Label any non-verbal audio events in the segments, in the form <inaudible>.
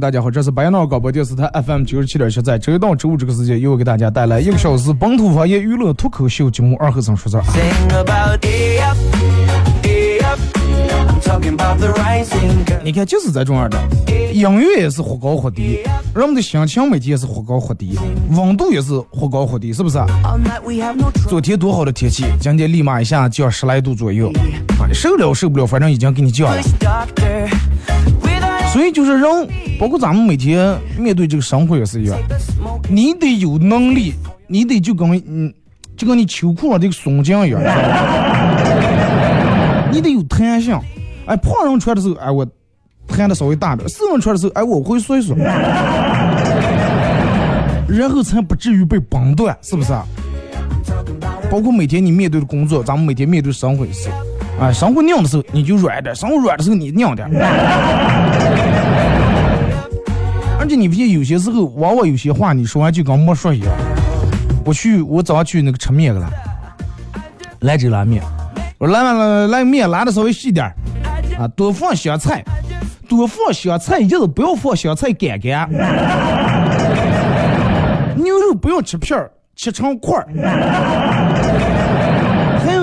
大家好，这是白闹广播电视台 FM 九十七点七，在周一到周五这个时间，又给大家带来一个小时本土方言娱乐脱口秀节目《二和尚说事儿》.你看，就是这种样的，音乐也是忽高忽低，人们的心情每天也是忽高忽低，温度也是忽高忽低，是不是.昨天多好的天气，今天立马一下降十来度左右，啊，受了受不了，反正已经给你降了。所以就是人，包括咱们每天面对这个生活也是一样，你得有能力，你得就跟嗯，就跟你秋裤上这个松紧一样，<laughs> 你得有弹性。哎，胖人穿的时候，哎我弹的稍微大点；瘦人穿的时候，哎我会缩一缩，<laughs> 然后才不至于被崩断，是不是？包括每天你面对的工作，咱们每天面对生活也是，啊，生活硬的时候你就软一点，生活软的时候你硬点。<laughs> 而且你发现有些时候，往往有些话你说完就跟没说一样。我去，我早上去那个吃面去了，兰州拉面，我说来来来来面拉的稍微细点啊，多放香菜，多放香菜，就是不要放香菜干干。<laughs> 牛肉不要切片儿，切成块儿。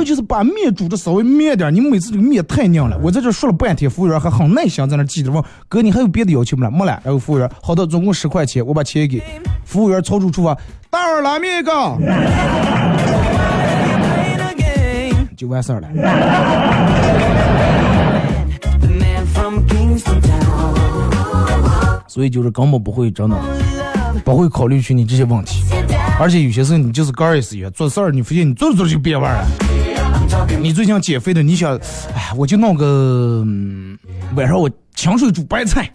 就是把面煮的稍微面点儿，你每次这个面太硬了。我在这说了半天，服务员还很耐心在那记着问哥，你还有别的要求没了？没了。然后服务员好的，总共十块钱，我把钱给服务员，超出厨房，大碗拉面一个，就完事儿了。<laughs> 所以就是根本不会真的不会考虑去你这些问题，而且有些时候你就是杆儿也是一样，做事儿你发现你做着做着就变味儿了。你最近减肥的，你想，哎，我就弄个、晚上我清水煮白菜，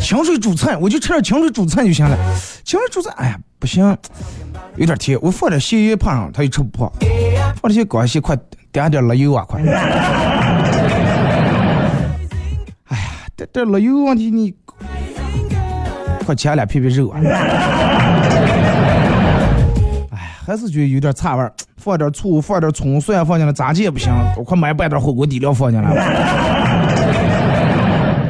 清水煮菜，我就吃点清水煮菜就行了。清水煮菜，哎呀，不行，有点甜，我放点咸盐放上，他又吃不胖。放点些高些，快点点辣油啊，快！哎呀，这这辣油问题你，快切俩片片肉啊！还是觉得有点差味儿，放点醋，放点葱蒜放进来，炸鸡也不行，我快买半袋火锅底料放进来吧。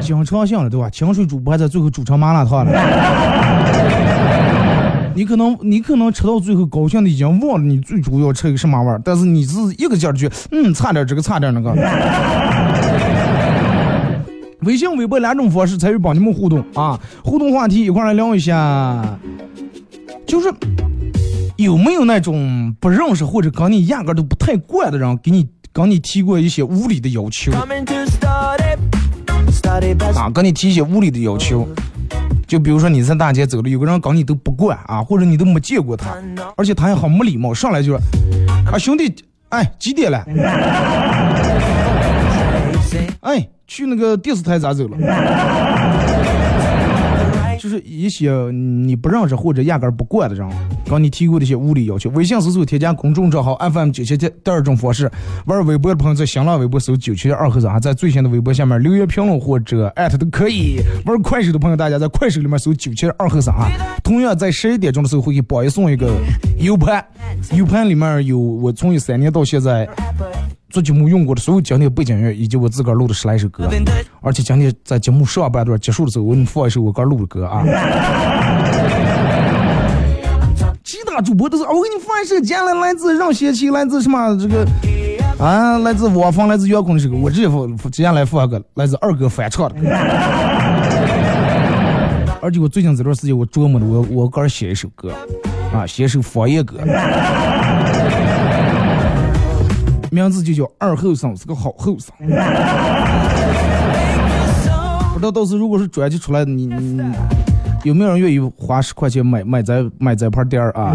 经常性了，对吧？清水煮白菜，最后煮成麻辣烫了。<laughs> 你可能你可能吃到最后高兴的已经忘了你最主要吃一个什么味儿，但是你是一个劲儿去，嗯，差点这个差点那个。微信、微博两种方式参与帮你们互动啊！互动话题一块来聊一下，就是有没有那种不认识或者跟你压根都不太惯的人，给你跟你提过一些无理的要求啊？跟你提一些无理的要求，就比如说你在大街走了，有个人跟你都不惯啊，或者你都没见过他，而且他还好没礼貌，上来就说啊兄弟，哎几点了？<laughs> 哎，去那个电视台咋走了？就是一些你不认识或者压根儿不惯的人，跟你提过的一些无理要求。微信搜索添加公众账号 FM 九七七，第二种方式，玩微博的朋友在新浪微博搜九七二和尚，在最新的微博下面留言评论或者艾特都可以。玩快手的朋友，大家在快手里面搜九七二和尚啊。同样在十一点钟的时候会给宝爷送一个 U 盘，U 盘里面有我从一三年到现在。做节目用过的所有经典背景乐，以及我自个儿录的十来首歌，而且今天在节目上半段结束的时候，我给你放一首我刚录的歌啊。<laughs> 其他主播都是，啊我给你放一首，接下来来自任贤齐，来自什么这个啊，来自我方，来自袁坤的这个，我直接放，接下来放一个来自二哥翻唱的。<laughs> 而且我最近这段时间我琢磨的，我我个人写一首歌，啊，写一首方言歌。名字就叫二后生，是个好后生。<laughs> 不知道到时如果是专辑出来，你你你有没有人愿意花十块钱买买咱买咱盘店儿啊？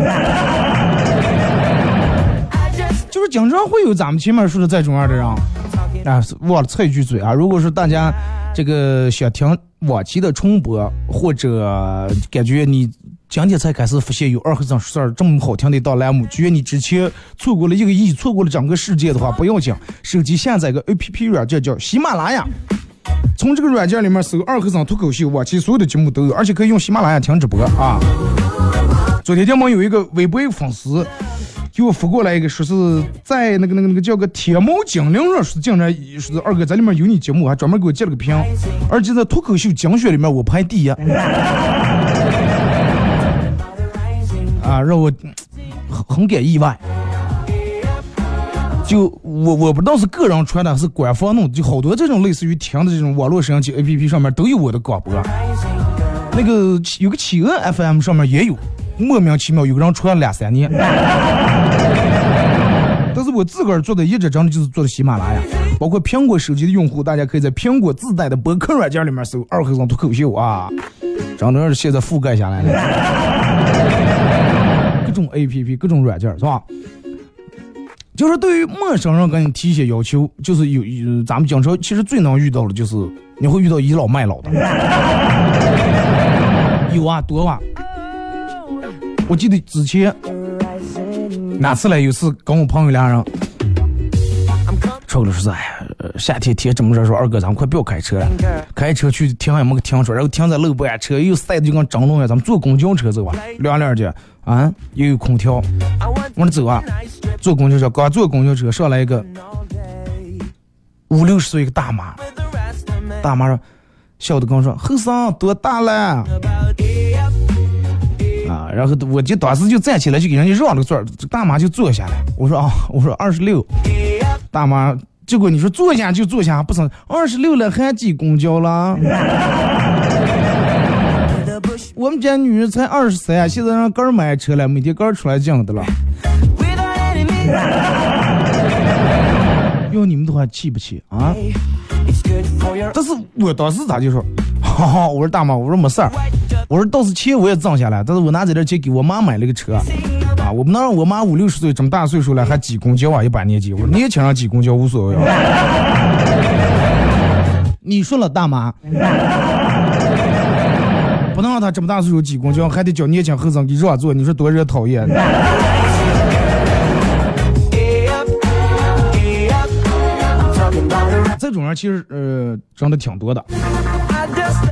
就是经常会有咱们前面说的这种样的人，啊，忘了插一句嘴啊，如果是大家这个想听往期的重播，或者感觉你今天才开始发现有二和尚说事儿这么好听的一档栏目，觉得你之前错过了一个亿，错过了整个世界的话，不要紧，手机下载个 A P P 软件叫喜马拉雅。从这个软件里面搜“二和尚脱口秀”，往期所有的节目都有，而且可以用喜马拉雅听直播啊。昨天节目有一个微博粉丝给我发过来一个，说是在那个那个那个叫个天猫精灵上，说竟然说是二哥在里面有你节目，还专门给我截了个屏，而且在脱口秀精选里面我排第一。啊，让我很很感意外。就我我不知道是个人传的还是官方弄的，就好多这种类似于听的这种网络摄像机 A P P 上面都有我的广播。那个有个企鹅 F M 上面也有，莫名其妙有个人传了两三年。<laughs> 但是我自个儿做的一直真的就是做的喜马拉雅，包括苹果手机的用户，大家可以在苹果自带的播客软件里面搜“二和尚脱口秀”啊，真的是现在覆盖下来了。各种 A P P，各种软件是吧？就是对于陌生人给你提一些要求，就是有有咱们经常其实最能遇到的就是你会遇到倚老卖老的，<laughs> 有啊多啊。我记得之前哪次来有次跟我朋友俩人，出来说哎呀，呃夏天天这么热，说二哥咱们快不要开车了，开车去停也没个停车，然后停在路边，车又晒的就跟蒸笼一样，咱们坐公交车走吧，凉凉的啊，又有空调，我说走啊。坐公交车，刚坐公交车上来一个五六十岁一个大妈，大妈说，笑的跟我说后生多大了？啊，然后我就当时就站起来就给人家让了个座，大妈就坐下来。我说啊，我说二十六，大妈，结果你说坐下就坐下，不成，二十六了还挤公交了？我们家女人才二十三，现在让个儿买车了，每天个儿出来讲的了。哟，你们都还气不气啊？但是我当时咋就说，<laughs> 哈哈，我说大妈，我说没事儿，我说倒是钱我也挣下来，但是我拿这点钱给我妈买了个车，啊，我不能让我妈五六十岁这么大岁数了还挤公交啊，一把年纪，我说年轻人挤公交无所谓啊。你说了大妈，不能让他这么大岁数挤公交，还得叫年轻后生给让座，你说多惹讨厌。这种人其实呃真的挺多的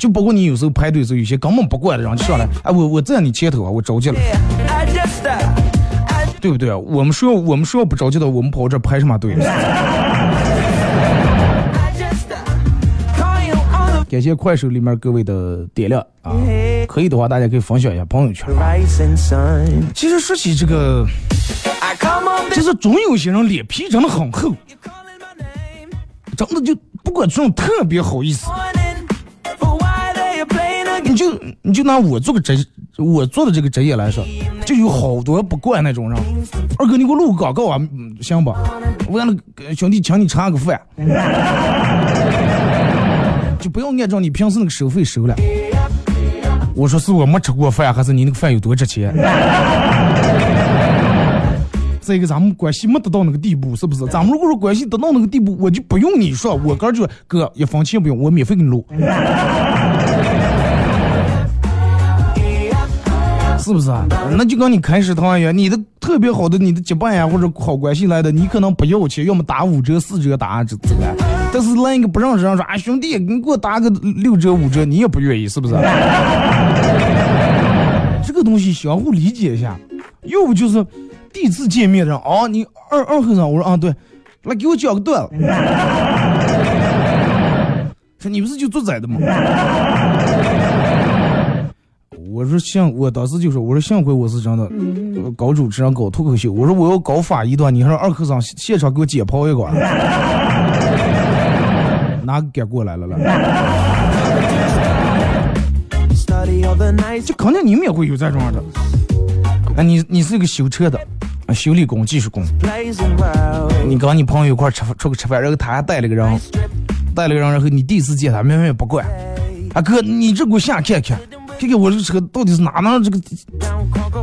就包括你有时候排队的时候，有些根本不管的人就上来，哎我我在你前头啊，我着急了。uh, 对不对？我们说我们说不着急的，我们跑这排什么队 uh, 感谢快手里面各位的点亮啊，可以的话大家可以分享一下朋友圈。其实说起这个其实总有些人脸皮真的很厚.真的就不管这种特别好意思。你就拿我做个职，我做的这个职业来说，就有好多不惯那种人。二哥，你给我录个广告啊，嗯行吧？完了，呃兄弟，请你吃个饭，<laughs> 就不要按照你平时那个收费收了。我说是我没吃过饭，还是你那个饭有多值钱？<laughs> 再一个，咱们关系没得到那个地步，是不是？咱们如果说关系得到那个地步，我就不用你说，我哥就哥一分钱不用，我免费给你录。是不是啊？那就跟你开食堂一样，你的特别好的你的结伴呀，或者好关系来的，你可能不要钱，要么打五折、四折打这这个。但是来一个不认识人说啊，兄弟，你给我打个六折、五折，你也不愿意，是不是？这个东西相互理解一下，要不就是第一次见面的人啊，你二二和尚，我说啊对，来给我讲个段子。说你不是就做崽的吗？我说幸，我当时就说，我说幸亏我是真的呃搞主持人搞脱口秀，我说我要搞法医的话，你让二科长现场给我解剖一个，<laughs> 哪个给过来了了？就肯定你们也会有这种的。啊，你你是一个修车的，啊，修理工、技术工，你跟你朋友一块吃饭出去吃饭，然后他还带了个人，带了个人，然后你第一次见他，明明也不管，啊哥，你这给我下看看，看看我这车到底是哪能这个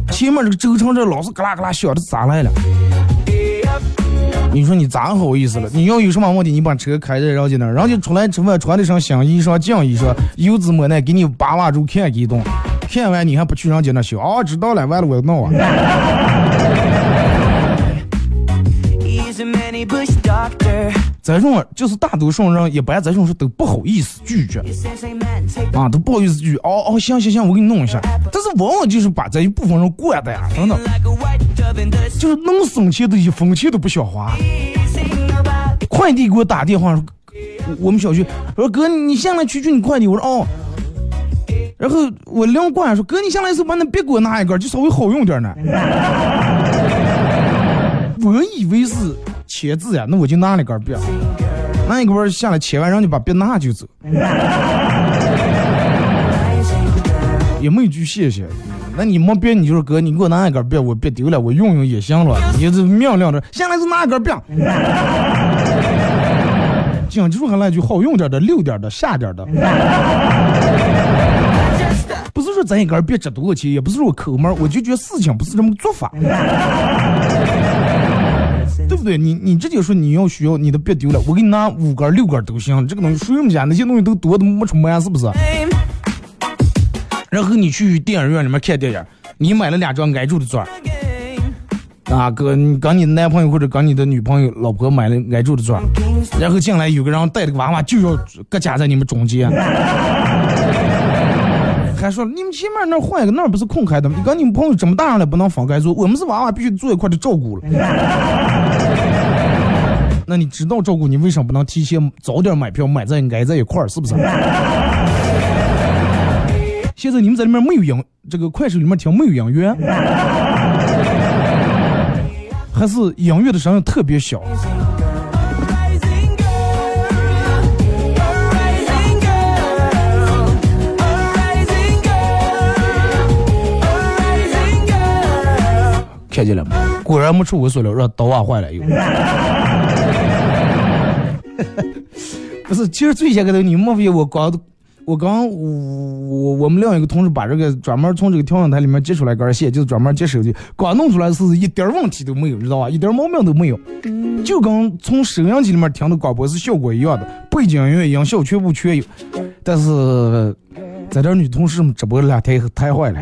前面这个轴承这老是嘎啦嘎啦响这咋来了？你说你咋好意思了？你要有什么问题，你把车开在人家那儿，人家出来吃饭穿的上新衣裳、净衣裳，油滋抹奶，给你扒拉住看一顿，看完你还不去人家那修？哦，知道了，完了我闹啊！Doctor. 这种就是大多数人一般这种事都不好意思拒绝啊，都不好意思拒绝。哦哦，行行行，我给你弄一下。但是往往就是把这一部分人惯的呀，真的就是能省钱的一分钱都不想花。快递给我打电话说，我我们小区，我说哥，你下来取取你快递。我说哦。然后我领过来说，哥，你下来的时候把那别给我拿一根，就稍微好用点呢。<laughs> 我以为是签字呀，那我就拿了一根笔，拿一根下来签完，让你把笔拿就走，也没一句谢谢。那你没笔，你就说哥，你给我拿一根笔，我别丢了，我用用也行了。你这命令着，下来就拿一根别。讲究还来句好用点的、溜点的、下点的。不是说咱一根别值多少钱，也不是说抠门，我就觉得事情不是这么做法，对不对？你你直接说你要需要你的别丢了，我给你拿五根、六根都行。这个东西谁们家那些东西都多的没出门，是不是？然后你去电影院里面看电影，你买了两张挨住的座，啊哥，你跟你的男朋友或者跟你的女朋友、老婆买了挨住的座，然后进来有个人带着个娃娃就要搁夹在你们中间。还说你们前面那换一个，那不是空开的吗？你跟你们朋友这么大了，不能分开坐，我们是娃娃，必须坐一块儿的照顾了。那你知道照顾你，为什么不能提前早点买票，买在挨在一块儿，是不是？现在你们在里面没有音，这个快手里面听没有音乐，还是音乐的声音特别小。看见了吗？果然没出我所料，让刀娃坏了又。<laughs> 不是，其实最先个头，你莫非我刚我刚我我我们另一个同事把这个专门从这个调音台里面接出来根线，就是专门接手机，刚弄出来是一点问题都没有，知道吧？一点毛病都没有，就跟从收音机里面听的广播是效果一样的，背景音乐、音效全部全有。但是在这女同事们直播两天以后太坏了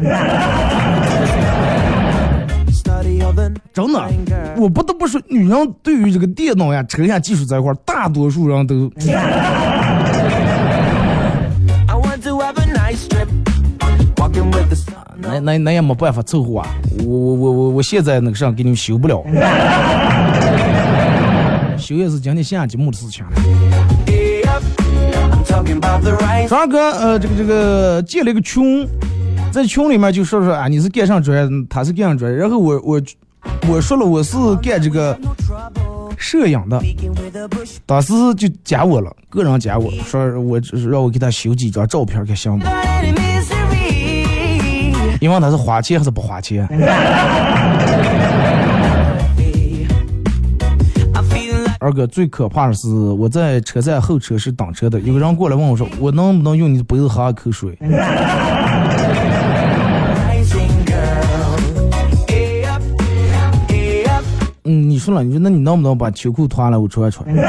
真的，我不得不说，女人对于这个电脑呀、车呀技术这一块儿，大多数人都 <laughs>. 那那那也没办法凑合啊！我我我我我现在那个啥给你们修不了，<laughs> 修也是今天下节目的事情了。Yep. I'm talking about the right. 张二哥，呃，这个这个建了一个群，在群里面就说说啊，你是干上专业，他是干上专业，然后我我我说了我是干这个摄影的，当时就加我了，个人加我说我让我给他修几张照片给行不？Any misery. 你问他是花钱还是不花钱？<laughs> 二哥，最可怕的是我在车站候车室等车的，有个人过来问我说，我能不能用你的杯子喝下口水？<laughs> 嗯，你说了，你说那你能不能把秋裤脱下来我穿穿. <laughs> <laughs>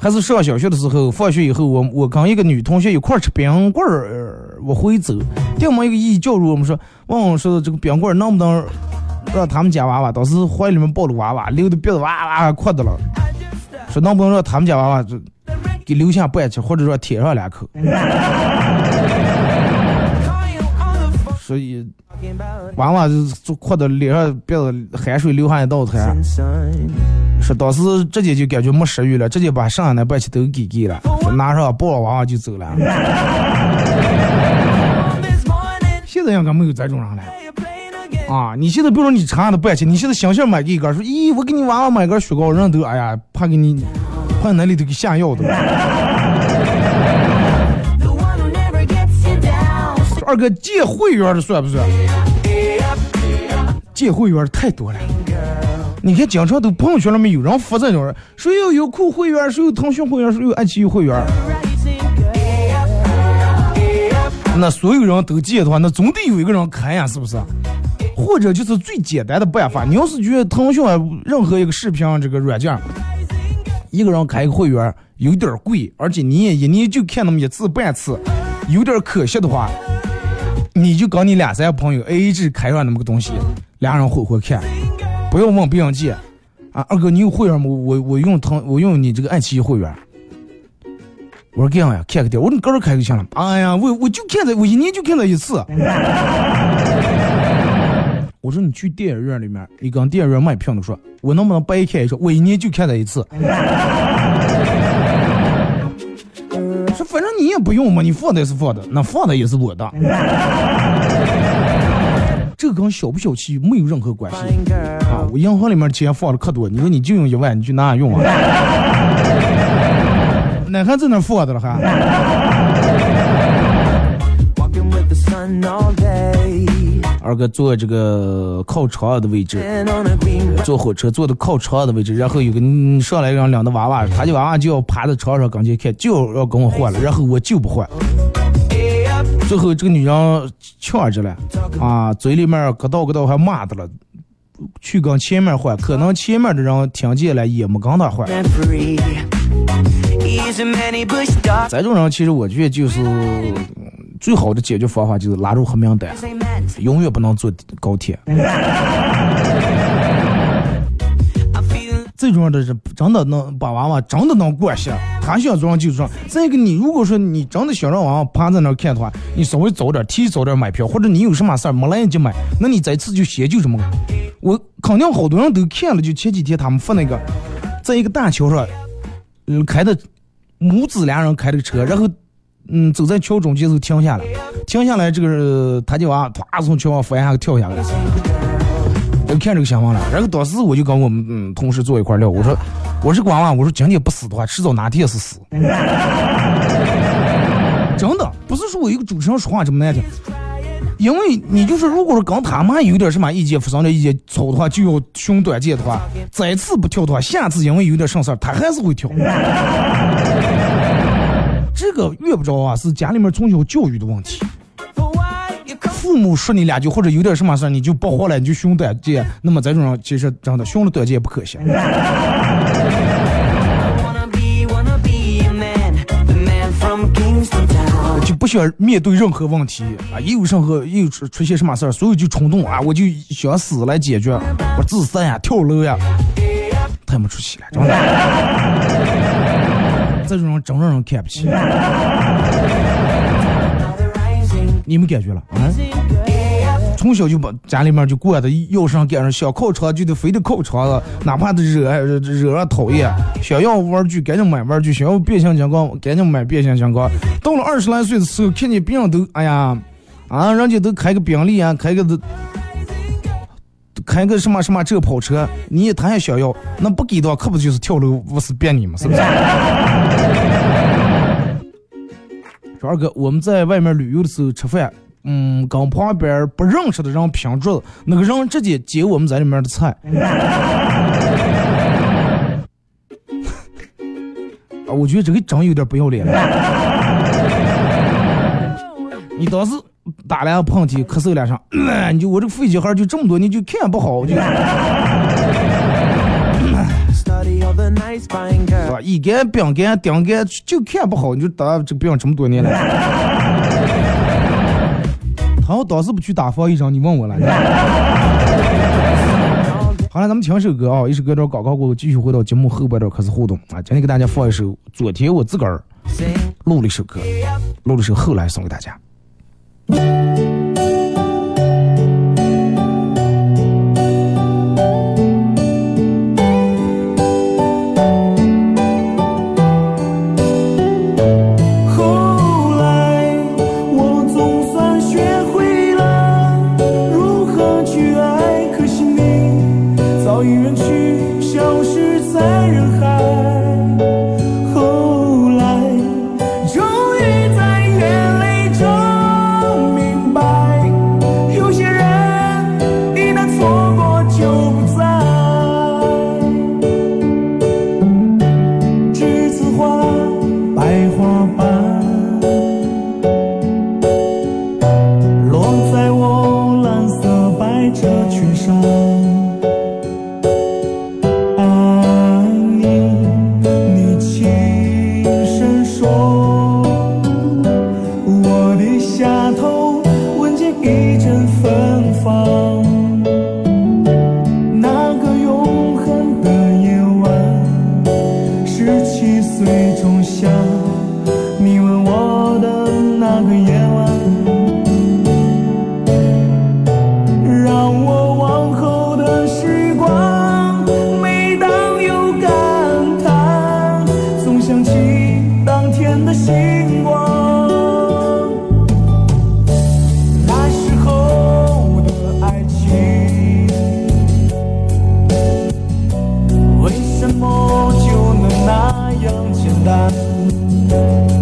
还是上小学的时候，放学以后，我我跟一个女同学一块儿吃冰棍儿，呃我回走，对面一个姨叫住我们说，问我说这个冰棍儿能不能让他们家娃娃，当时怀里面抱着娃娃，流的鼻子哇哇哭的了，说能不能让他们家娃娃就给留下半吃，或者说舔上两口，<laughs> 所以娃娃就就哭的脸上鼻子汗水流下一道滩。sun. 说当时直接就感觉没食欲了，直接把剩下那半期都给给了，拿上抱着娃娃就走了。<laughs> 现在应该没有这种人了啊！你现在比如说你剩下的半期，你现在想想买给一根，说咦，我给你娃娃买根雪糕，人都哎呀，怕给你，怕那里头给下药的。二哥借会员的算不算？借会员太多了。你看，经常都朋友圈里面有人发这种人，谁有优酷会员，谁有腾讯会员，谁有爱奇艺会员。那所有人都借的话，那总得有一个人开呀，是不是？或者就是最简单的办法，你要是觉得腾讯任何一个视频这个软件，一个人开一个会员有点贵，而且你也一年就看那么一次半次，有点可惜的话，你就搞你俩三个朋友 A A 制开上那么个东西，俩人混混看，不要问不用借。啊，二哥，你有会员吗？我我用腾，我用你这个爱奇艺会员。我说这样呀，看个电影，我说你个人开就行了。哎呀，我我就看这，我一年就看这一次。我说你去电影院里面，你跟电影院卖票的说，我能不能白看一说，我一年就看这一次。说反正你也不用嘛，你放的也是放的，那放的也是我的。<laughs> 这个跟小不小气没有任何关系啊！我银行里面钱放的可多，你说你就用一万，你去哪用啊？<laughs> 哪还在那放着了还？二哥坐这个靠窗的位置坐火车坐的靠窗的位置，然后有个嗯上来让两个娃娃，他家娃娃就要爬在床上跟前看，就要跟我换了，然后我就不换。最后这个女人呛着了，啊，嘴里面咯叨咯叨还骂他了，去跟前面换，可能前面的人听见了也没跟他换。这种人其实我觉得就是嗯最好的解决方法就是拉住黑名单，永远不能坐高铁。<laughs> 最重要的是，真的能把娃娃真的能惯下，他想装就装。再一个，你如果说你真的想让娃娃趴在那儿看的话，你稍微早点提早点买票，或者你有什么事儿没来得及买，那你这次就先就这么个。我肯定好多人都看了，就前几天他们发那个，在一个大桥上，嗯，开的母子俩人开的车，然后嗯走在桥中间就停下来，停下来这个他家娃唰从桥上翻下跳下来了。我看这个想法了，然后当时我就跟我们嗯同事坐一块聊，我说我是个娃娃，我说今天不死的话，迟早哪天是死。真的不是说我一个主持人说话这么难听，因为你就是如果说跟他们有点什么意见，发生点意见吵的话，就要寻短见的话，这次不跳的话，下次因为有点什么事儿，他还是会跳。这个越不着啊，是家里面从小教育的问题。父母说你两句或者有点什么事儿，你就不活了，你就寻短见。那么这种人其实真的凶了短见不可行。就不想面对任何问题啊，一有任何一有出出现什么事儿，所有就冲动啊，我就想死来解决，我自杀呀，跳楼呀，太没出息了，真的。这种人真让人看不起，你们感觉了啊？从小就把家里面就惯的，要上赶上想靠车就得非得靠车了，哪怕他惹惹惹人讨厌，想要玩具赶紧买玩具，想要变形金刚赶紧买变形金刚。到了二十来岁的时候，看见别人都哎呀啊，人家都开个宾利啊，开个都开个什么什么这跑车，你也他还想要，那不给的话，可不就是跳楼不是变你吗？是不是？说二哥，我们在外面旅游的时候吃饭，嗯，跟旁边不认识的人拼桌子，那个人直接接我们在里面的菜。<laughs> 啊，我觉得这个真有点不要脸了。你当时打两个喷嚏，咳嗽两声，你就我这个肺结核就这么多，你就看不好，就是吧？乙肝、丙肝、丁肝就看不好，你就得这个病这么多年了。<laughs> 他要当时不去打防疫针，你问我了。<laughs> 好了，咱们听首歌啊，一首歌到广告过后，继续回到节目后半段开始互动啊。今天给大家放一首昨天我自个儿录了一首歌，录了一首后来送给大家。样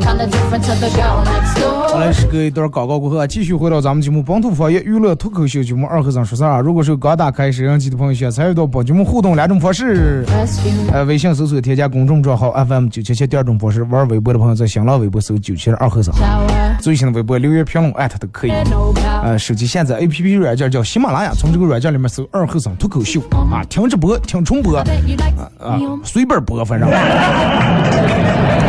好嘞，door. 是隔一段广告过后啊，继续回到咱们节目本土方言娱乐脱口秀节目二和尚说事儿啊。如果是刚打开摄像机的朋友，想参与到本节目互动两种方式。呃，微信搜索添加公众账号 FM 九七七，第二种方式，玩微博的朋友在新浪微博搜九七二和尚.最新的微博留言评论艾特都可以。呃，手机下载 APP 软件叫喜马拉雅，从这个软件里面搜二和尚脱口秀啊，听直播，听重播 like 啊随便播，反正 <laughs>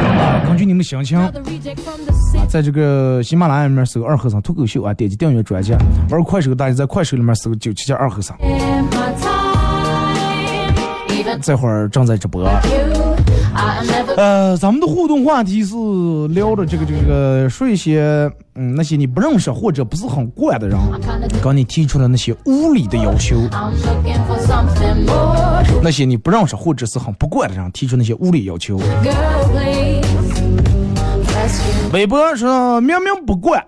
据你们心情。the reject from the city. 在这个喜马拉雅里面搜“二和尚脱口秀”啊，点击订阅专辑。玩快手，大家在快手里面搜“九七七二和尚 In my time, even ”，这会儿正在直播。呃，咱们的互动话题是聊的这个这个说一些嗯那些你不认识或者不是很惯的人.跟你提出了那些无理的要求.那些你不认识或者是很不惯的人提出那些无理要求。Girl, 微博说明明不惯，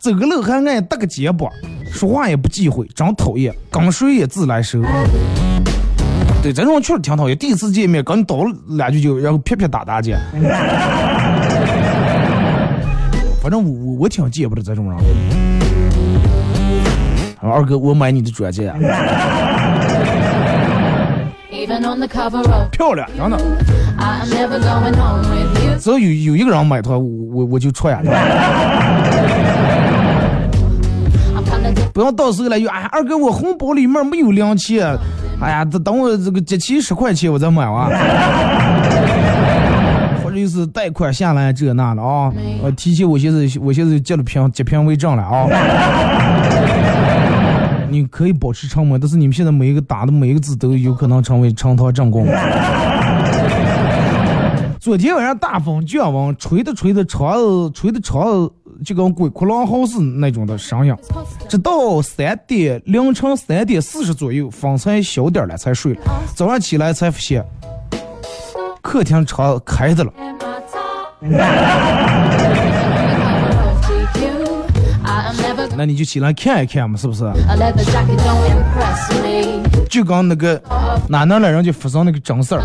走个路还爱搭个肩膀，说话也不忌讳，真讨厌，跟谁也自来熟。对，这种人确实挺讨厌。第一次见面跟你叨两句就，然后啪啪打打去。反正我我我挺见不得这种人。二哥，我买你的专辑啊，漂亮，真的。只要有有一个人买它，我我我就穿。I'm kinda different. 不要到时候来又哎，二哥我红包里面没有零钱，哎呀，等等我这个集齐十块钱我再买完。或者就是贷款下来这那的啊，我提前我现在我现在结了凭结凭为证了啊。你可以保持沉默，但是你们现在每一个打的每一个字都有可能成为呈堂证供。<laughs> 昨天晚上大风降温，吹的吹的窗子，吹的窗子就跟鬼哭狼嚎似那种的声音。直到三点凌晨三点四十左右，风才小点了，才睡了。早上起来才发现，客厅窗开着了。那你就起来看一看嘛，是不是.就刚那个哪能来人就发生那个真事儿.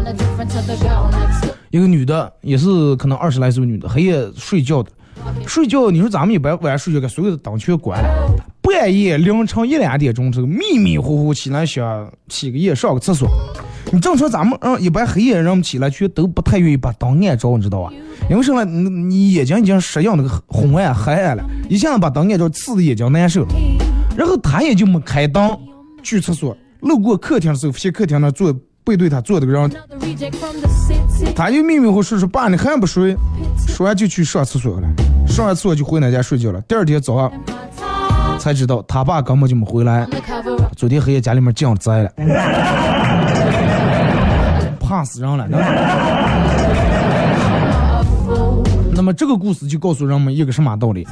一个女的也是可能二十来岁女的，黑夜睡觉的，睡觉你说咱们一般晚上睡觉，给所有的灯全关了，半夜凌晨一两点钟这个迷迷糊糊起来想起个夜上个厕所，你正常咱们嗯一般黑夜人们起来去都不太愿意把灯按着，你知道吧？因为什么？你你眼睛已经适应那个昏暗黑暗了，一下子把灯按着，刺的眼睛难受了。然后他也就没开灯去厕所，路过客厅的时候，发现客厅那坐背对他坐的个人.他就迷迷糊糊说：“爸，你还不睡？”说完就去上厕所了，上完厕所就回那家睡觉了。第二天早上.才知道，他爸根本就没回来昨天黑夜家里面降灾了，怕死人了。那么这个故事就告诉人们一个什么道理？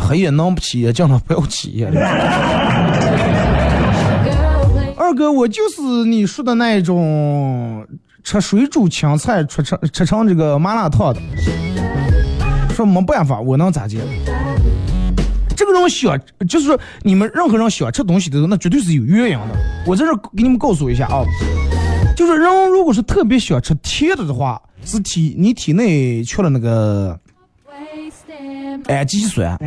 黑夜能不起夜，叫他不要起夜。二哥，我就是你说的那一种吃水煮青菜吃成吃成这个麻辣烫的。说没办法，我能咋接？这个人想，就是说你们任何人想吃东西的时候，那绝对是有原因的。我在这儿给你们告诉一下啊，就是人如果是特别喜欢吃甜的的话，是体你体内缺了那个氨基酸，<laughs>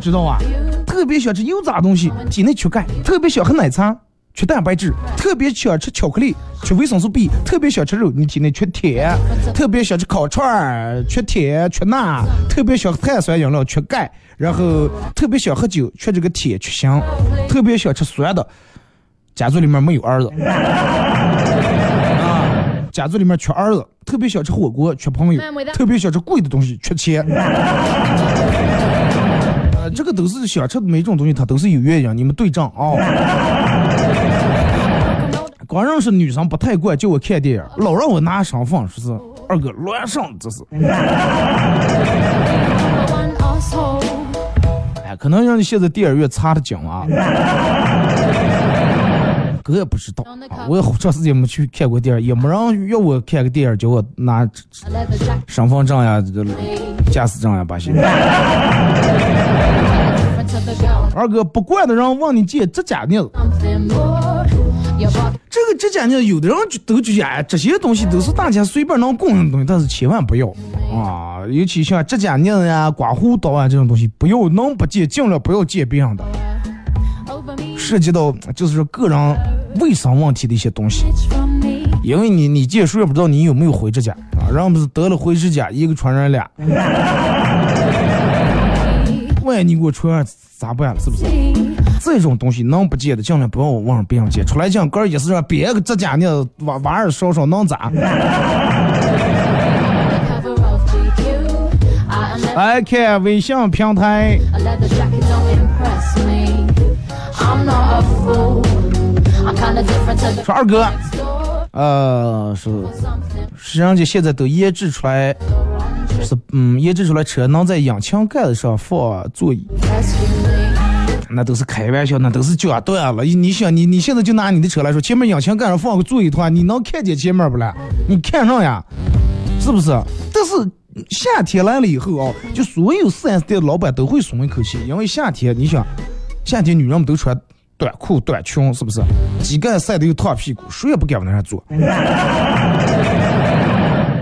知道吧？特别喜欢吃油炸东西，体内缺钙；特别喜欢喝奶茶，缺蛋白质；特别喜欢吃巧克力，缺维生素 B；特别喜欢吃肉，你体内缺铁；特别喜欢吃烤串儿，缺铁缺钠；特别想喝碳酸饮料，缺钙；然后特别想喝酒，缺这个铁缺锌；特别想吃酸的，家族里面没有儿子。啊，家族里面缺儿子，特别想吃火锅，缺朋友；特别想吃贵的东西，缺钱。呃，<laughs> 这个都是想吃的每种东西，它都是有原因，你们对账啊。光认识女生不太惯，叫我看电影，老让我拿身份，说是？二哥乱上，这是。<laughs> 哎，可能让你现在电影院查的紧啊。哥也不知道，啊我也好长时间没去看过电影，也没人约我看个电影，叫我拿身份证呀、这个驾驶证呀，把些。二哥不惯的人问你借指甲镊子，这个指甲呢有的人就都觉得哎，这些东西都是大家随便能共用的东西，但是千万不要啊！尤其像指甲镊子呀、刮胡刀啊这种东西，不要能不借尽量不要借别人的，涉及到就是说个人卫生问题的一些东西。因为你你借书也不知道你有没有灰指甲啊，人不是得了灰指甲，一个传染俩。<laughs> 万一你给我传染咋办了？是不是？这种东西能不借的，尽量不要往别人借。出来讲，哥也是让别个指甲镊玩玩儿烧烧能咋？来看微信平台，说二哥，呃，是是人家现在都研制出来，是嗯研制出来车能在引擎盖子上放座椅。那都是开玩笑，那都是脚断了。你想，你你现在就拿你的车来说，前面引擎盖上放个座椅的话，你能看见前面不啦？你看上呀，是不是？但是夏天来了以后啊，就所有 4S 店的老板都会松一口气，因为夏天，你想，夏天女人们都穿短裤、短裙，是不是？机盖晒得又烫屁股，谁也不敢往那上坐。<laughs>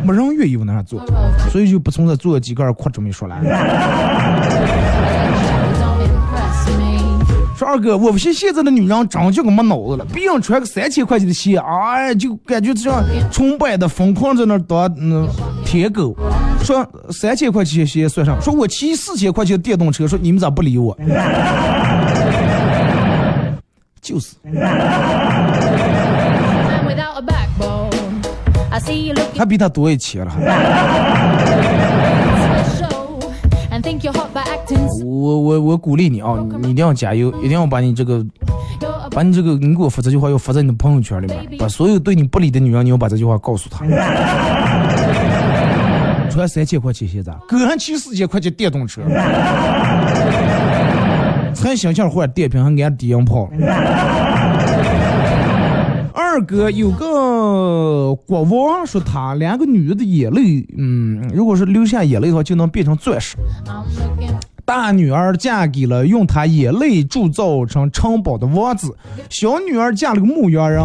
没人愿意往那上坐，所以就不存在坐机盖扩这么一说了。说二哥，我不信现在的女人真就跟没脑子了，别人穿个三千块钱的鞋，哎，就感觉这样崇拜的疯狂在那儿当嗯舔狗。说三千块钱鞋算上，说我骑四千块钱的电动车，说你们咋不理我？<laughs> 就是。还比他多一千了。我我我鼓励你啊，你一定要加油，一定要把你这个，把你这个，你给我发这句话要发在你的朋友圈里面，把所有对你不理的女人，你要把这句话告诉她。<laughs> 穿三千块钱鞋子，哥还骑四千块钱电动车，<laughs> 才想想换电瓶还按低音炮。二哥有个国王说，他两个女人的眼泪，嗯，如果是流下眼泪的话，就能变成钻石。大女儿嫁给了用她眼泪铸造成城堡的王子，小女儿嫁了个牧羊人。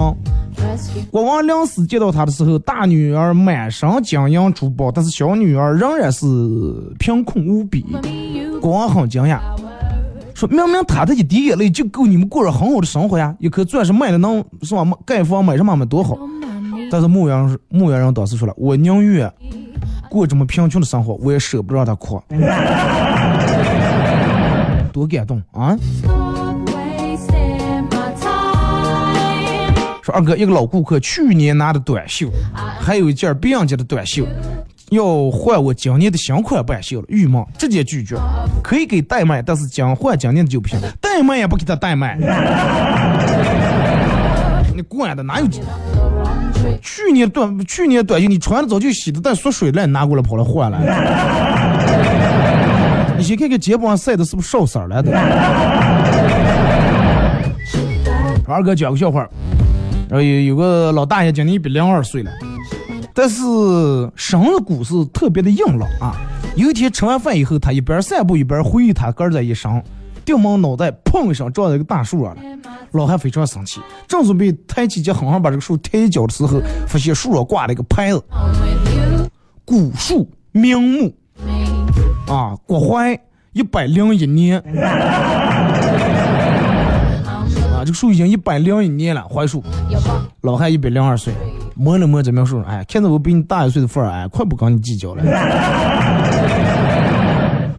国王临死见到她的时候，大女儿满身金银珠宝，但是小女儿仍然是贫困无比。国王很惊讶。说明明他的一滴眼泪就够你们过着很好的生活呀，一颗钻石卖了能是吧？盖房买什么买多好？但是牧羊牧羊人当时说了，我宁愿过这么贫穷的生活，我也舍不得让他哭。<laughs> 多感动啊！说二哥，一个老顾客去年拿的短袖，还有一件别人家的短袖。要换我今年的新款半袖了，郁闷，直接拒绝。可以给代卖，但是将换今年的就不行，代卖也不给他代卖。<laughs> 你管的哪有？去年短去年短袖你穿的早就洗的但缩水了，拿过来跑来换了。<laughs> 你先看看肩膀上晒的是不是少色了的。<laughs> 二哥讲个笑话，然后有有个老大爷今年一百零二岁了。但是生日股是特别的硬朗啊。有一天吃完饭以后，他一边散步一边回忆他哥儿这一生，顶门脑袋砰一声撞到一个大树上了。老汉非常生气，正准备抬起脚狠狠把这个树踢一脚的时候，发现树上挂了一个牌子：古树名木啊，国槐一百零一年。啊，这个树已经一百零一年了，槐树。老汉一百零二岁，摸了摸这苗树，哎，看着我比你大一岁的份儿，哎，快不跟你计较了。<laughs>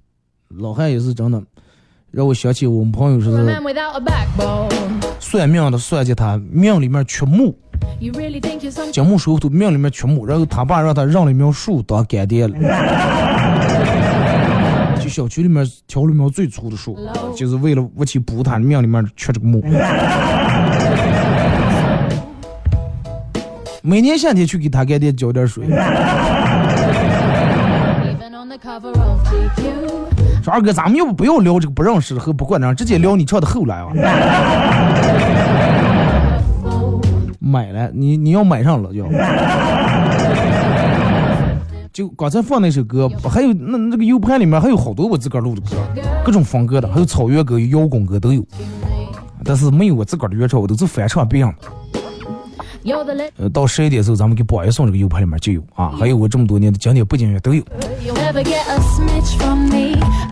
老汉也是真的，让我想起我们朋友说 backbone. 算命的算计他命里面缺木金木水火土命里面缺木，然后他爸让他让了一苗树当干爹了。就小区里面挑了一苗最粗的树，就是为了我去补他命里面缺这个木。<laughs> 每年夏天去给他干爹浇点水。说二哥，咱们要不不要聊这个不认识的和不管账，直接聊你唱的后来啊？<laughs> 买了，你你要买上了就。就刚才放那首歌，还有那那个 U 盘里面还有好多我自个儿录的歌，各种风格的，还有草原歌、有摇滚歌都有，但是没有我自个儿的原唱，我都是翻唱别人的。呃，到十一点的时候，咱们给宝爷送这个 U 盘里面就有啊，还有我这么多年的经典背景乐都有。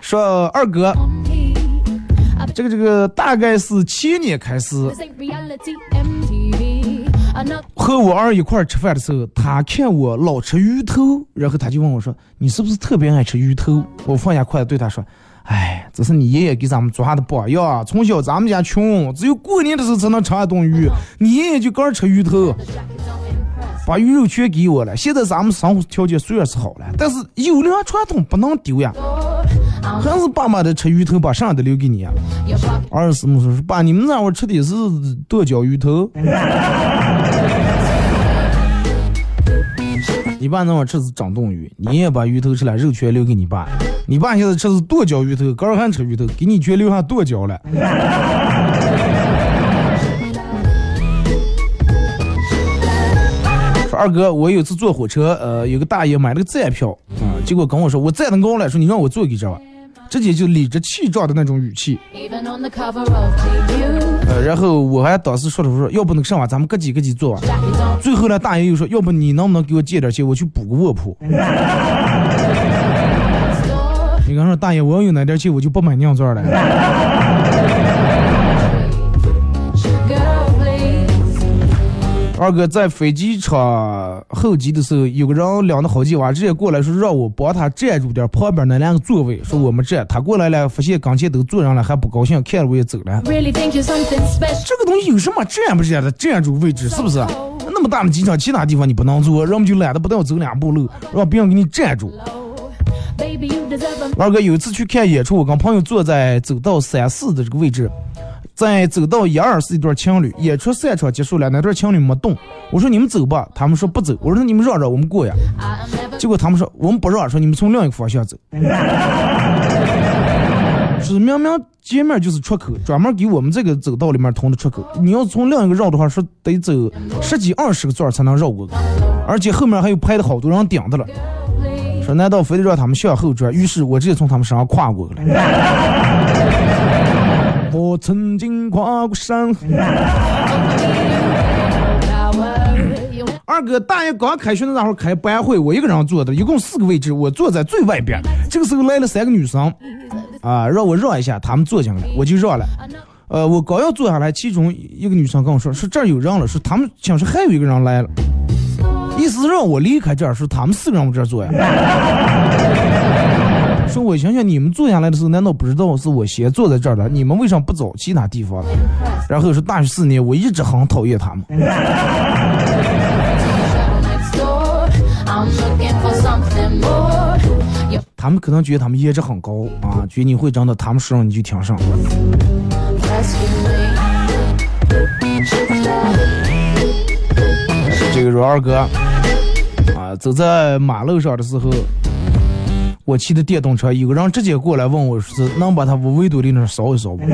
说二哥，这个这个大概是七年开始，和我儿一块儿吃饭的时候，他看我老吃鱼头，然后他就问我说：“你是不是特别爱吃鱼头？”我放下筷子对他说：“哎，这是你爷爷给咱们抓的榜样啊！从小咱们家穷，只有过年的时候才能吃一顿鱼，你爷爷就刚吃鱼头，把鱼肉全给我了。现在咱们生活条件虽然是好了，但是优良传统不能丢呀，还是爸妈的吃鱼头，把剩下的留给你呀。” your pocket 儿子么说：“爸，你们那会儿吃的是剁椒鱼头。”你爸那会儿吃的是掌冻鱼，你也把鱼头吃了，肉全留给你爸。你爸现在吃的是剁椒鱼头，刚还吃鱼头，给你全留下剁椒了。说二哥，我有一次坐火车，呃，有个大爷买了个站票，啊、结果跟我说我站的高了，说你让我坐给这吧，直接就理直气壮的那种语气。呃，然后我还当时说了，我说要不那个啥吧，咱们各几各几做吧。最后呢，大爷又说，要不你能不能给我借点钱，我去补个卧铺。<laughs> 你刚说大爷，我要有那点钱，我就不买酿造了。二哥在飞机场候机的时候，有个人领着好几娃，直接过来说让我帮他占住点旁边那两个座位，说我们占。他过来了，发现跟前都坐上了，还不高兴，看着我也走了。这个东西有什么占不占的？占住位置是不是？那么大的机场，其他地方你不能坐，人们就懒得不带我走两步路，让别人给你占住。二哥有一次去看演出，我跟朋友坐在走道三四的这个位置，在走道一二是一对情侣，演出散场结束了，那对情侣没动。我说你们走吧，他们说不走。我说你们让让我们过呀。结果他们说我们不让，说你们从另一个方向走。是明明前面就是出口，专门给我们这个走道里面通的出口。你要从另一个绕的话，说得走十几二十个转才能绕过去，而且后面还有排的好多人顶着了。说难道非得让他们向后转？于是我直接从他们身上跨过去了。我曾经跨过山河。二哥，大爷刚开学那会儿开班会，我一个人坐的，一共四个位置，我坐在最外边。这个时候来了三个女生，啊，让我让一下，她们坐进来，我就让了。呃，我刚要坐下来，其中一个女生跟我说，说这儿有人了，说他们想说还有一个人来了，意思让我离开这儿，说他们四个人往这儿坐呀。我想想，你们坐下来的时候，难道不知道是我先坐在这儿的？你们为什么不走其他地方？然后说大学四年，我一直很讨厌他们。<laughs> 他们可能觉得他们颜值很高啊，觉得你会长得，他们说让你就挺上。这个说二哥啊，走在马路上的时候，我骑的电动车，有个人直接过来问我是能把他无围堵的那儿扫一扫不？<laughs>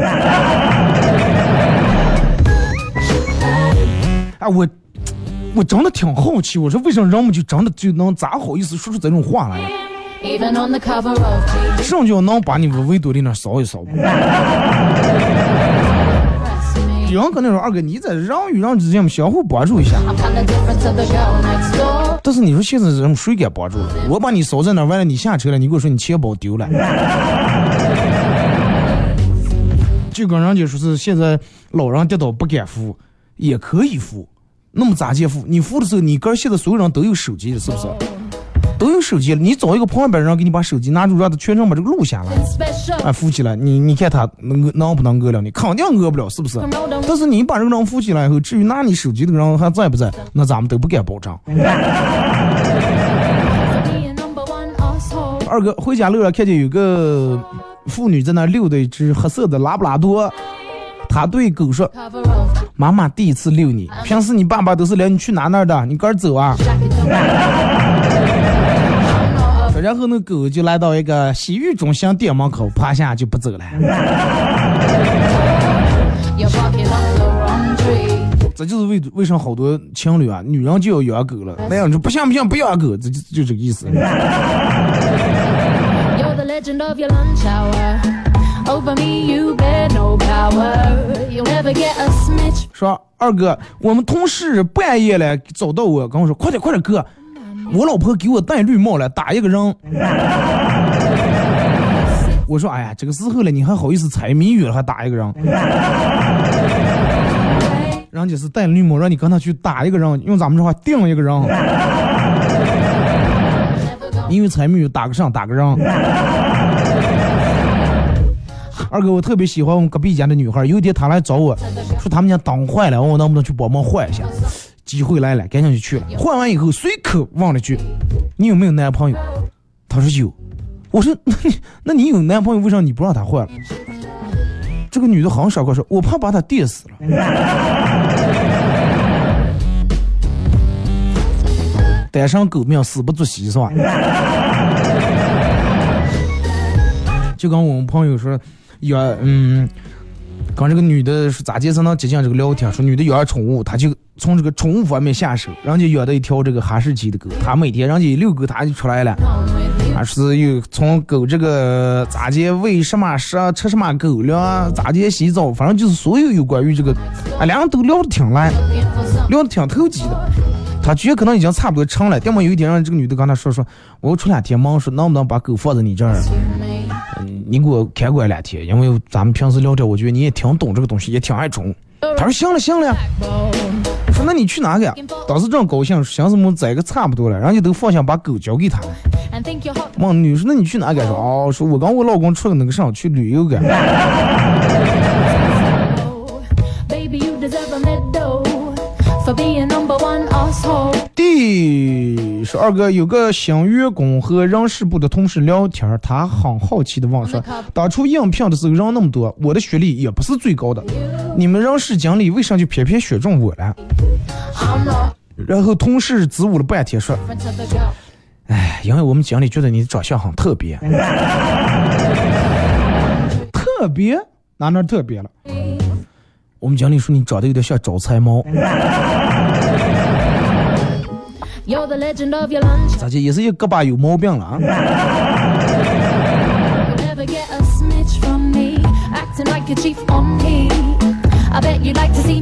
啊，我我真的挺好奇，我说为什么人们就真的就能咋好意思说出这种话来 GQ. 上就能把你们围堆里那扫一扫。Me. 有人可能说二哥你在人与人之间相互帮助一下，但是你说现在人谁敢帮助了？我把你扫在那，完了你下车了，你给我说你钱包丢了。<laughs> 就跟人家说是现在老人跌倒不敢扶，也可以扶，那么咋介扶？你扶的时候，你哥现在所有人都有手机了，是不是？都有手机了，你找一个旁边人给你把手机拿住，让他全程把这个录下来.哎，扶起来，你你看他能能不能饿了你？肯定饿不了，是不是？但是你把这个人扶起来以后，至于拿你手机的人还在不在，那咱们都不敢保证。二哥回家路上看见有个妇女在那遛的一只黑色的拉布拉多，他对狗说妈妈第一次遛你，平时你爸爸都是领你去哪哪的，你赶紧走啊。然后那狗就来到一个洗浴中心店门口，趴下就不走了。<laughs> 这就是为为什么好多情侣啊，女人就要养狗了，那样就不像不像不养狗，这就就这个意思。说二哥，我们同事半夜来找到我，跟我说快点快点哥。我老婆给我戴绿帽了，打一个人。我说哎呀，这个时候了，你还好意思猜谜语了，还打一个人？人家是戴绿帽，让你跟他去打一个人，用咱们这话定一个人。因为猜谜语打个上打个人。二哥，我特别喜欢我们隔壁家的女孩。有一天她来找我，说他们家灯坏了，问我能不能去帮忙换一下。机会来了，赶紧就去了。换完以后，随口问了句：“你有没有男朋友？”他说有。我说：“ <laughs> 那你那你有男朋友，为啥你不让他换了？”这个女的好像傻瓜说：“我怕把他电死了。<laughs> ”单身狗命，死不足惜是吧？就跟我们朋友说，养嗯，跟这个女的说咋介才能接近这个聊天？说女的养宠物，他就从这个宠物方面下手。人家养的一条这个哈士奇的狗，他每天人家遛狗，他就出来了。还是有从狗这个咋介喂什么食，吃什么狗粮，咋介洗澡，反正就是所有有关于这个，啊，两人都聊得挺来，聊得挺投机的。他觉得可能已经差不多成了，要么有一天让这个女的跟他说说，我要出两天忙，说能不能把狗放在你这儿，你给我看过两天，因为咱们平时聊天，我觉得你也挺懂这个东西，也挺爱宠。他说行了行了，说那你去哪个？当时正高兴，寻思么宰个差不多了，人家都放心把狗交给他了。梦女说那你去哪个？说哦，说我刚我老公出了那个上去旅游个。第十二哥有个新员工和人事部的同事聊天，他很好奇的问说：“当初应聘的时候人那么多，我的学历也不是最高的，你们人事经理为啥就偏偏选中我了。然后同事支吾了半天说 friends of the girl.：“ 哎，因为我们经理觉得你长相很特别，<laughs> 特别？哪哪特别了？我们经理说你长得有点像招财猫，咋的，也是一胳膊有毛病了。啊！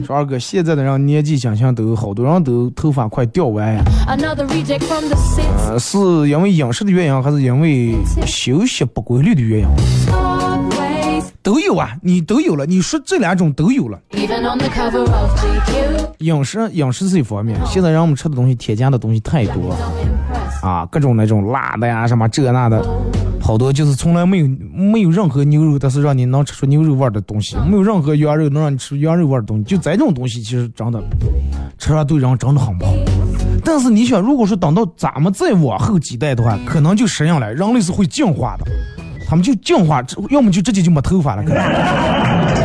说二哥现在的人年纪轻轻，都好多人都头发快掉完呀。呃，是因为饮食的原因，还是因为休息不规律的原因？都有啊，你都有了。你说这两种都有了。饮食，饮食是一方面，现在让我们吃的东西添加的东西太多.啊，各种那种辣的呀，什么这那的，好多就是从来没有没有任何牛肉，但是让你能吃出牛肉味儿的东西，没有任何羊肉能让你吃出羊肉味儿的东西，就这种东西，其实真的吃上对人真的很不好。但是你想，如果说等到咱们再往后几代的话，可能就适应了，人类是会进化的，他们就进化，要么就直接就没头发了，可能。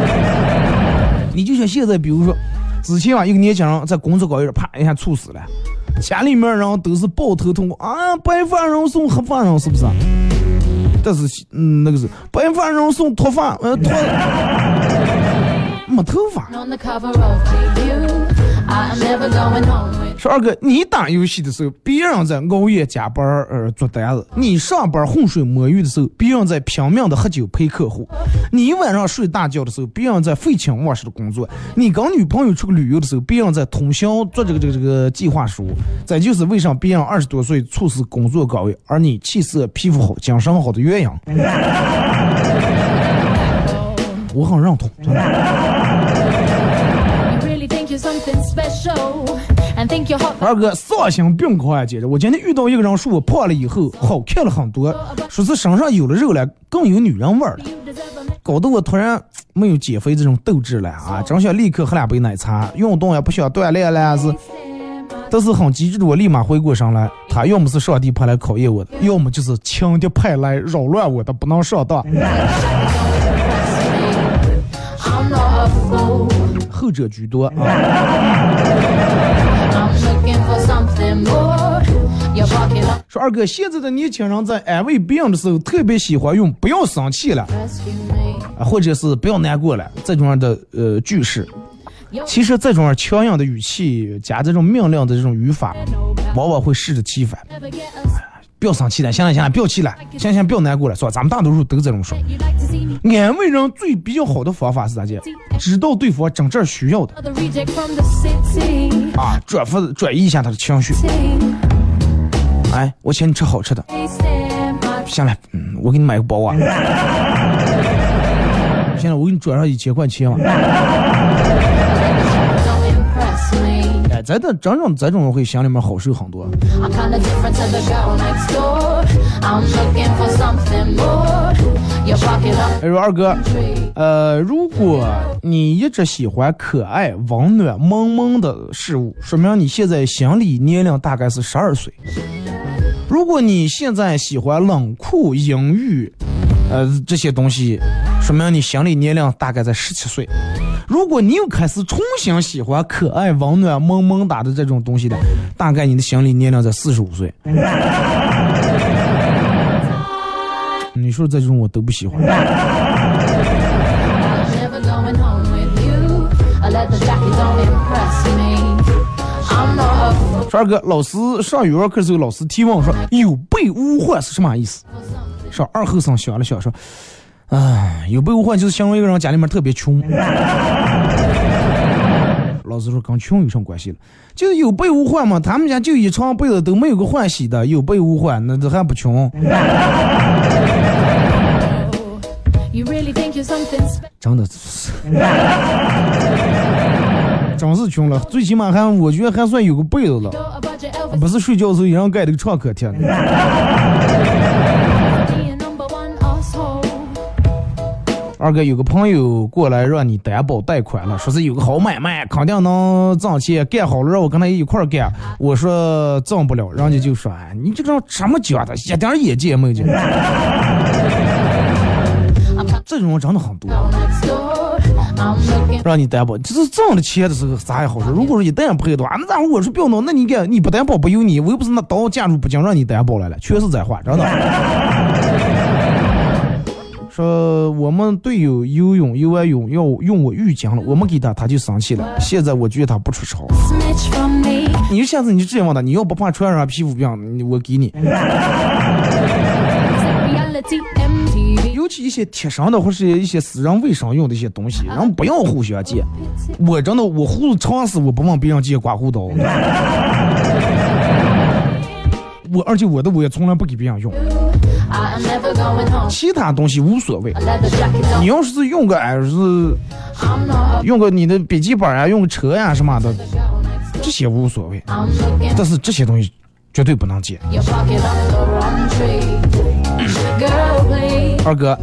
<laughs> 你就像现在，比如说，之前啊，一个年轻人在工作岗位上啪一下猝死了，家里面人都是抱头痛哭啊，白发人送黑发人，是不是？但是，嗯，那个是白发人送脱发，呃，脱 <laughs> 没头发。说二哥，你打游戏的时候，别人在熬夜加班儿呃做单子；你上班浑水摸鱼的时候，别人在拼命的喝酒陪客户；你晚上睡大觉的时候，别人在废寝忘食的工作；你跟女朋友出去旅游的时候，别人在通宵做这个这个这个计划书。再就是为啥别人二十多岁猝死工作岗位，而你气色皮肤好、精神好的原因。<laughs> 我很认同，二哥，丧心病狂啊！接着，我今天遇到一个人说我胖了以后好看了很多，说是身上有了肉了，更有女人味儿了搞得我突然没有减肥这种斗志了啊！真想立刻喝两杯奶茶，运动也不想锻炼了，是，但是很机智的我立马回过神来，他要么是上帝派来考验我的，要么就是情敌派来扰乱我的，不能上当。后者居多啊 <laughs> 说二哥，现在的年轻人在安慰别人的时候，特别喜欢用“不要生气了”。啊，或者是不要难过了这种样的呃句式。其实这种强硬的语气加这种命令的这种语法，往往会适得其反。不要生气了，行了行了，不要气了，行行，不要难过了，是吧？咱们大多数都这种说。安慰人最比较好的方法是咋介？知道对方真正需要的.啊，转发转移一下他的情绪。哎，我请你吃好吃的。行了，嗯，我给你买个包啊。<laughs> 行了，我给你转上一千块钱嘛。真的真正这种会心里面好受很多。哎，说二哥，呃，如果你一直喜欢可爱、温暖、萌萌的事物，说明你现在心理年龄大概是十二岁。如果你现在喜欢冷酷、阴郁，呃，这些东西，说明你心理年龄大概在十七岁。如果你又开始重新喜欢可爱、温暖、萌萌哒的这种东西的，大概你的心理年龄在四十五岁。<laughs> 你说这种我都不喜欢。二哥，老师上语文课的时候，老师提问说“有备无患”是什么意思.说二后生想了想说，啊，有备无患就是形容一个人家里面特别穷。<laughs> 老师说跟穷有什么关系了？就是有备无患嘛，他们家就一床被子都没有个换洗的，有备无患，那这还不穷?真的是，真是穷了，最起码还我觉得还算有个被子了不是睡觉的时候一人盖的个创可贴。二哥有个朋友过来让你担保贷款了，说是有个好买卖，肯定能挣钱，干好了让我跟他一块儿干。我说挣不了，人家就说：“哎，你这种什么讲的，一点眼界也没有。这种人真的很多让你担保，就是挣了钱的时候啥也好说。如果说一旦赔的话，那然后我说不要弄，那你干你不担保不由你，我又不是那刀架住不讲让你担保来了，全是在话，真的。说我们队友游泳游完泳要用我浴巾了，我们给他他就生气了。现在我觉得他不出丑。smidge from me. 你就下次你就这样问他，你要不怕传染皮肤病，我给你。尤其一些贴身的或是一些私人卫生用的一些东西，人不要互相借。我真的我胡子长死，我不问别人借刮胡刀。我而且我的我也从来不给别人用。其他东西无所谓，你要是用个儿是，用个你的笔记本啊，用个车呀、啊、什么的，这些无所谓。但是这些东西绝对不能借。二哥，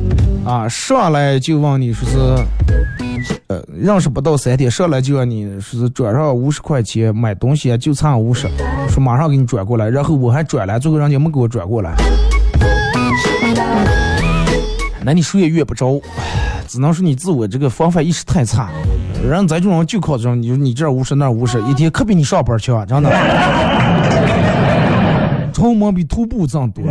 啊，上来就问你说是。呃，认识不到三天，上来就让你是转上五十块钱买东西，就差五十，说马上给你转过来，然后我还转了，最后人家没给我转过来，那你谁也越不着，只能说你自我这个防范意识太差，人咱这种人就靠这种，你说你这五十那五十，一天可比你上班强，真的，<laughs> 出门比徒步挣多。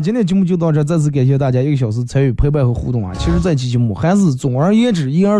今天节目就到这，再次感谢大家一个小时参与陪伴和互动啊。其实这期节目还是总而言之，言而